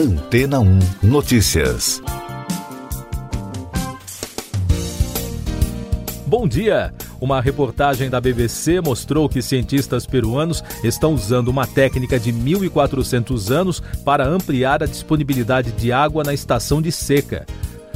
Antena 1 Notícias. Bom dia! Uma reportagem da BBC mostrou que cientistas peruanos estão usando uma técnica de 1.400 anos para ampliar a disponibilidade de água na estação de seca.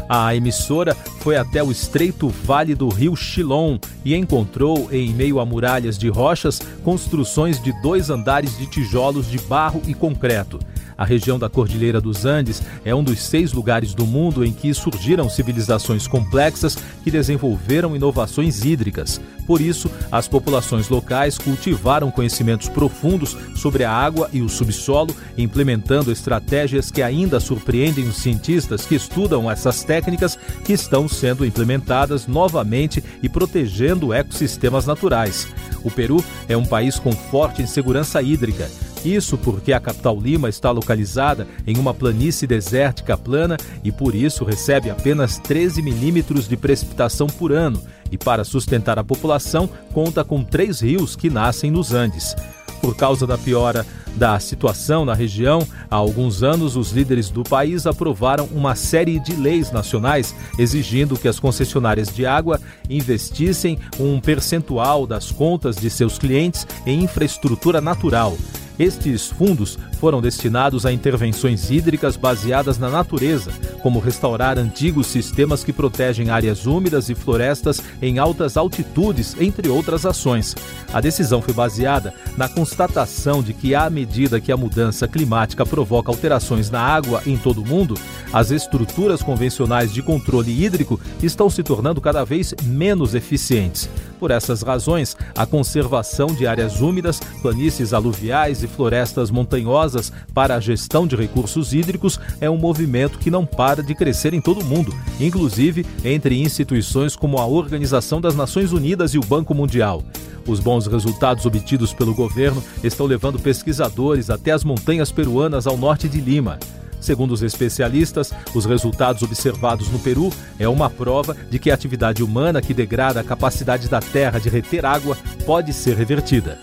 A emissora foi até o estreito vale do rio Chilon e encontrou, em meio a muralhas de rochas, construções de dois andares de tijolos de barro e concreto. A região da Cordilheira dos Andes é um dos seis lugares do mundo em que surgiram civilizações complexas que desenvolveram inovações hídricas. Por isso, as populações locais cultivaram conhecimentos profundos sobre a água e o subsolo, implementando estratégias que ainda surpreendem os cientistas que estudam essas técnicas que estão sendo implementadas novamente e protegendo ecossistemas naturais. O Peru é um país com forte insegurança hídrica. Isso porque a capital Lima está localizada em uma planície desértica plana e por isso recebe apenas 13 milímetros de precipitação por ano e para sustentar a população conta com três rios que nascem nos Andes. Por causa da piora da situação na região, há alguns anos os líderes do país aprovaram uma série de leis nacionais exigindo que as concessionárias de água investissem um percentual das contas de seus clientes em infraestrutura natural. Estes fundos foram destinados a intervenções hídricas baseadas na natureza, como restaurar antigos sistemas que protegem áreas úmidas e florestas em altas altitudes, entre outras ações. A decisão foi baseada na constatação de que, à medida que a mudança climática provoca alterações na água em todo o mundo, as estruturas convencionais de controle hídrico estão se tornando cada vez menos eficientes. Por essas razões, a conservação de áreas úmidas, planícies aluviais e florestas montanhosas para a gestão de recursos hídricos é um movimento que não para de crescer em todo o mundo, inclusive entre instituições como a Organização das Nações Unidas e o Banco Mundial. Os bons resultados obtidos pelo governo estão levando pesquisadores até as montanhas peruanas ao norte de Lima. Segundo os especialistas, os resultados observados no Peru é uma prova de que a atividade humana que degrada a capacidade da terra de reter água pode ser revertida.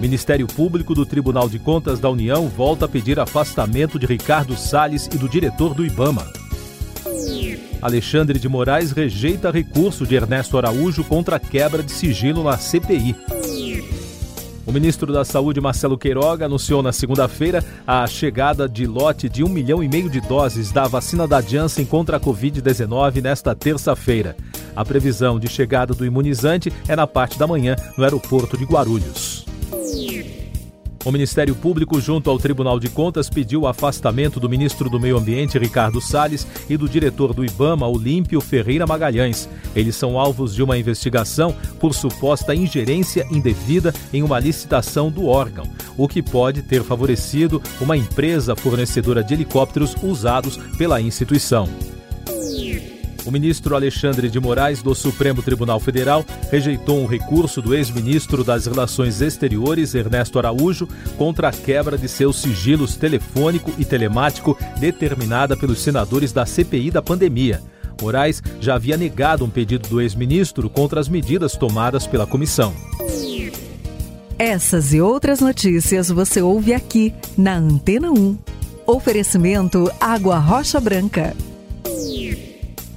Ministério Público do Tribunal de Contas da União volta a pedir afastamento de Ricardo Salles e do diretor do IBAMA. Alexandre de Moraes rejeita recurso de Ernesto Araújo contra a quebra de sigilo na CPI. O ministro da Saúde, Marcelo Queiroga, anunciou na segunda-feira a chegada de lote de um milhão e meio de doses da vacina da Janssen contra a Covid-19 nesta terça-feira. A previsão de chegada do imunizante é na parte da manhã no aeroporto de Guarulhos. O Ministério Público, junto ao Tribunal de Contas, pediu o afastamento do ministro do Meio Ambiente, Ricardo Salles, e do diretor do IBAMA, Olímpio Ferreira Magalhães. Eles são alvos de uma investigação por suposta ingerência indevida em uma licitação do órgão, o que pode ter favorecido uma empresa fornecedora de helicópteros usados pela instituição. O ministro Alexandre de Moraes, do Supremo Tribunal Federal, rejeitou um recurso do ex-ministro das Relações Exteriores, Ernesto Araújo, contra a quebra de seus sigilos telefônico e telemático determinada pelos senadores da CPI da pandemia. Moraes já havia negado um pedido do ex-ministro contra as medidas tomadas pela comissão. Essas e outras notícias você ouve aqui na Antena 1. Oferecimento Água Rocha Branca.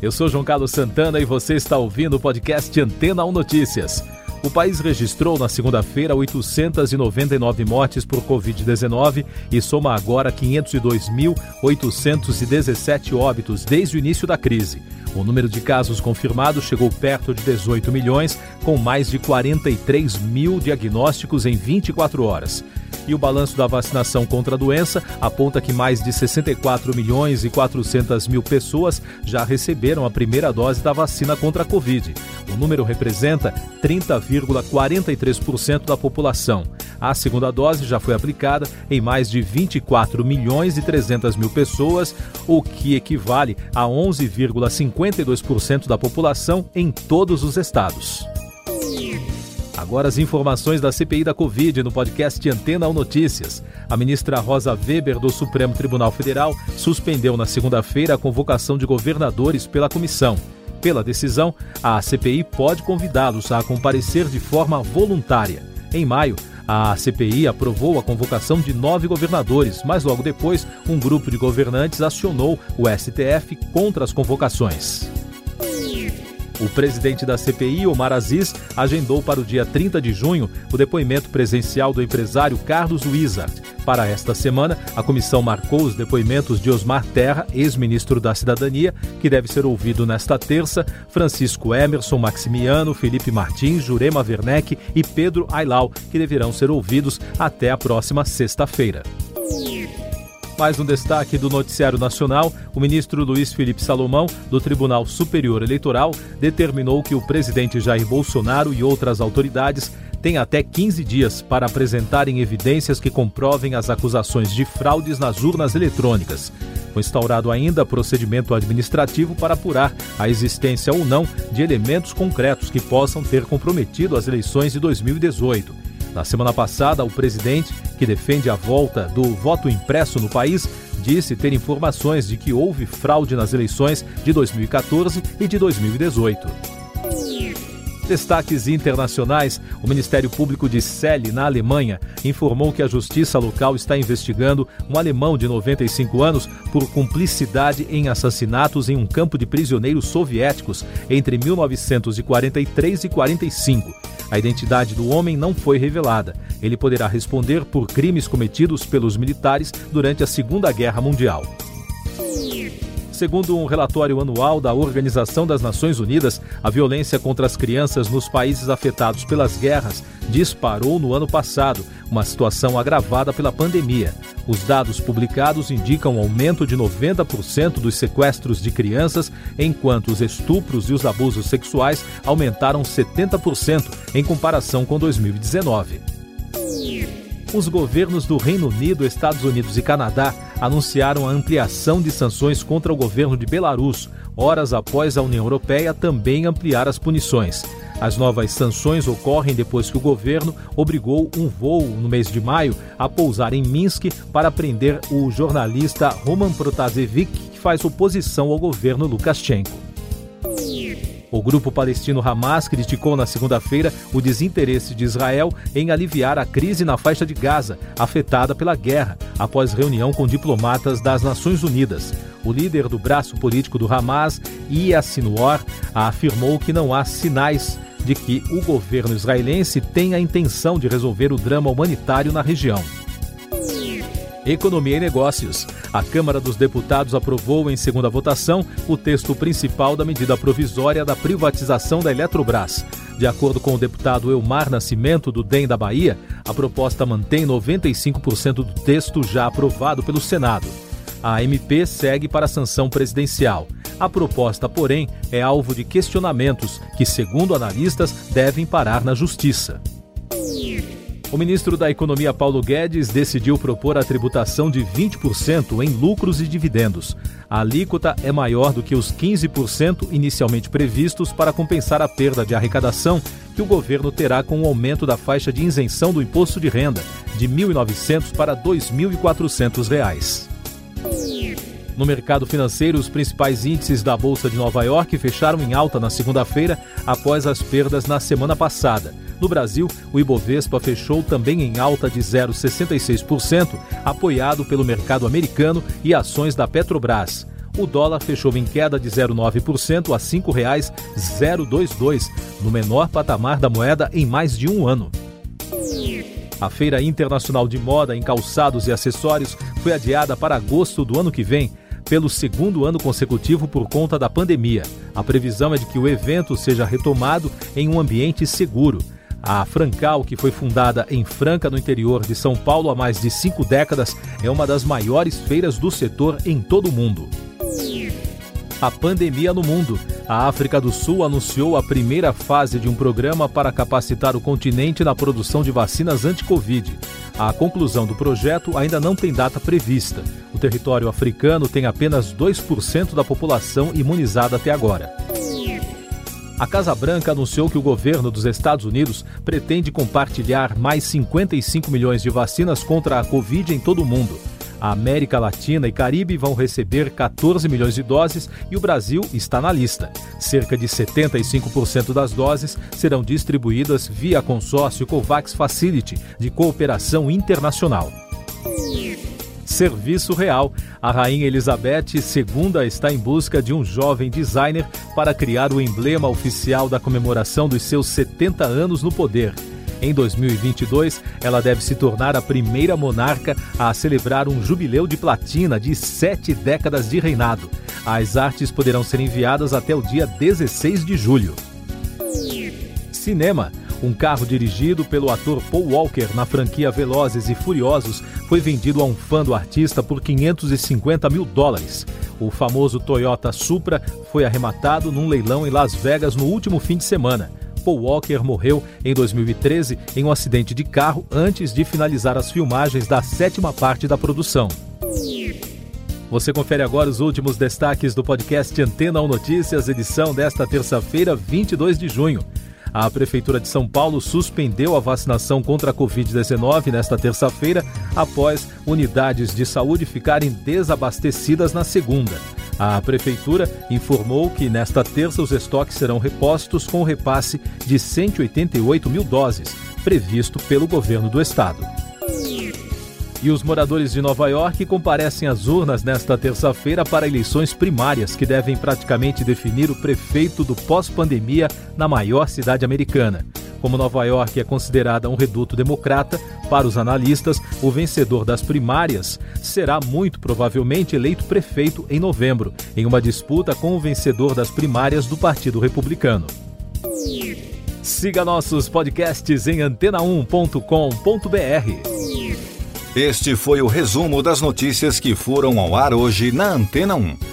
Eu sou João Carlos Santana e você está ouvindo o podcast Antena 1 Notícias. O país registrou na segunda-feira 899 mortes por Covid-19 e soma agora 502.817 óbitos desde o início da crise. O número de casos confirmados chegou perto de 18 milhões, com mais de 43 mil diagnósticos em 24 horas e o balanço da vacinação contra a doença aponta que mais de 64 milhões e 400 mil pessoas já receberam a primeira dose da vacina contra a Covid. O número representa 30,43% da população. A segunda dose já foi aplicada em mais de 24 milhões e 300 mil pessoas, o que equivale a 11,52% da população em todos os estados. Agora as informações da CPI da Covid no podcast Antena ou Notícias. A ministra Rosa Weber, do Supremo Tribunal Federal, suspendeu na segunda-feira a convocação de governadores pela comissão. Pela decisão, a CPI pode convidá-los a comparecer de forma voluntária. Em maio, A CPI aprovou a convocação de nove governadores, mas logo depois, um grupo de governantes acionou o STF contra as convocações. O presidente da CPI, Omar Aziz, agendou para o dia 30 de junho o depoimento presencial do empresário Carlos Wizard. Para esta semana, a comissão marcou os depoimentos de Osmar Terra, ex-ministro da Cidadania, que deve ser ouvido nesta terça, Francisco Emerson Maximiano, Felipe Martins, Jurema Werneck e Pedro Ailau, que deverão ser ouvidos até a próxima sexta-feira. Mais um destaque do Noticiário Nacional: o ministro Luiz Felipe Salomão, do Tribunal Superior Eleitoral, determinou que o presidente Jair Bolsonaro e outras autoridades têm até 15 dias para apresentarem evidências que comprovem as acusações de fraudes nas urnas eletrônicas. Foi instaurado ainda procedimento administrativo para apurar a existência ou não de elementos concretos que possam ter comprometido as eleições de 2018. Na semana passada, o presidente, que defende a volta do voto impresso no país, disse ter informações de que houve fraude nas eleições de 2014 e de 2018. Destaques internacionais: o Ministério Público de Celle, na Alemanha, informou que a justiça local está investigando um alemão de 95 anos por cumplicidade em assassinatos em um campo de prisioneiros soviéticos entre 1943 e 45. A identidade do homem não foi revelada. Ele poderá responder por crimes cometidos pelos militares durante a Segunda Guerra Mundial. Segundo um relatório anual da Organização das Nações Unidas, a violência contra as crianças nos países afetados pelas guerras disparou no ano passado, uma situação agravada pela pandemia. Os dados publicados indicam um aumento de 90% dos sequestros de crianças, enquanto os estupros e os abusos sexuais aumentaram 70% em comparação com 2019. Os governos do Reino Unido, Estados Unidos e Canadá anunciaram a ampliação de sanções contra o governo de Belarus, horas após a União Europeia também ampliar as punições. As novas sanções ocorrem depois que o governo obrigou um voo no mês de maio a pousar em Minsk para prender o jornalista Roman Protasevich, que faz oposição ao governo Lukashenko. O grupo palestino Hamas criticou na segunda-feira o desinteresse de Israel em aliviar a crise na faixa de Gaza, afetada pela guerra, após reunião com diplomatas das Nações Unidas. O líder do braço político do Hamas, Sinwar, afirmou que não há sinais de que o governo israelense tenha a intenção de resolver o drama humanitário na região. Economia e Negócios. A Câmara dos Deputados aprovou em segunda votação o texto principal da medida provisória da privatização da Eletrobras. De acordo com o deputado Elmar Nascimento, do DEM da Bahia, a proposta mantém 95% do texto já aprovado pelo Senado. A MP segue para a sanção presidencial. A proposta, porém, é alvo de questionamentos que, segundo analistas, devem parar na Justiça. O ministro da Economia Paulo Guedes decidiu propor a tributação de 20% em lucros e dividendos. A alíquota é maior do que os 15% inicialmente previstos para compensar a perda de arrecadação que o governo terá com o aumento da faixa de isenção do imposto de renda de R$ 1.900 para R$ 2.400. No mercado financeiro, os principais índices da Bolsa de Nova York fecharam em alta na segunda-feira após as perdas na semana passada. No Brasil, o Ibovespa fechou também em alta de 0,66%, apoiado pelo mercado americano e ações da Petrobras. O dólar fechou em queda de 0,9% a R$ 5,022, no menor patamar da moeda em mais de um ano. A Feira Internacional de Moda em Calçados e Acessórios foi adiada para agosto do ano que vem, pelo segundo ano consecutivo por conta da pandemia. A previsão é de que o evento seja retomado em um ambiente seguro. A Francal, que foi fundada em Franca, no interior de São Paulo há mais de cinco décadas, é uma das maiores feiras do setor em todo o mundo. A pandemia no mundo. A África do Sul anunciou a primeira fase de um programa para capacitar o continente na produção de vacinas anti-Covid. A conclusão do projeto ainda não tem data prevista. O território africano tem apenas 2% da população imunizada até agora. A Casa Branca anunciou que o governo dos Estados Unidos pretende compartilhar mais 55 milhões de vacinas contra a Covid em todo o mundo. A América Latina e Caribe vão receber 14 milhões de doses e o Brasil está na lista. Cerca de 75% das doses serão distribuídas via consórcio COVAX Facility de cooperação internacional. Serviço Real. A Rainha Elizabeth II está em busca de um jovem designer para criar o emblema oficial da comemoração dos seus 70 anos no poder. Em 2022, ela deve se tornar a primeira monarca a celebrar um jubileu de platina de sete décadas de reinado. As artes poderão ser enviadas até o dia 16 de julho. Cinema. Um carro dirigido pelo ator Paul Walker na franquia Velozes e Furiosos foi vendido a um fã do artista por 550 mil dólares. O famoso Toyota Supra foi arrematado num leilão em Las Vegas no último fim de semana. Paul Walker morreu em 2013 em um acidente de carro antes de finalizar as filmagens da sétima parte da produção. Você confere agora os últimos destaques do podcast Antena 1 Notícias, edição desta terça-feira, 22 de junho. A Prefeitura de São Paulo suspendeu a vacinação contra a Covid-19 nesta terça-feira, após unidades de saúde ficarem desabastecidas na segunda. A Prefeitura informou que nesta terça os estoques serão repostos com o repasse de 188 mil doses, previsto pelo governo do estado. E os moradores de Nova York comparecem às urnas nesta terça-feira para eleições primárias que devem praticamente definir o prefeito do pós-pandemia na maior cidade americana. Como Nova York é considerada um reduto democrata, para os analistas, o vencedor das primárias será muito provavelmente eleito prefeito em novembro, em uma disputa com o vencedor das primárias do Partido Republicano. Siga nossos podcasts em antena1.com.br. Este foi o resumo das notícias que foram ao ar hoje na Antena 1.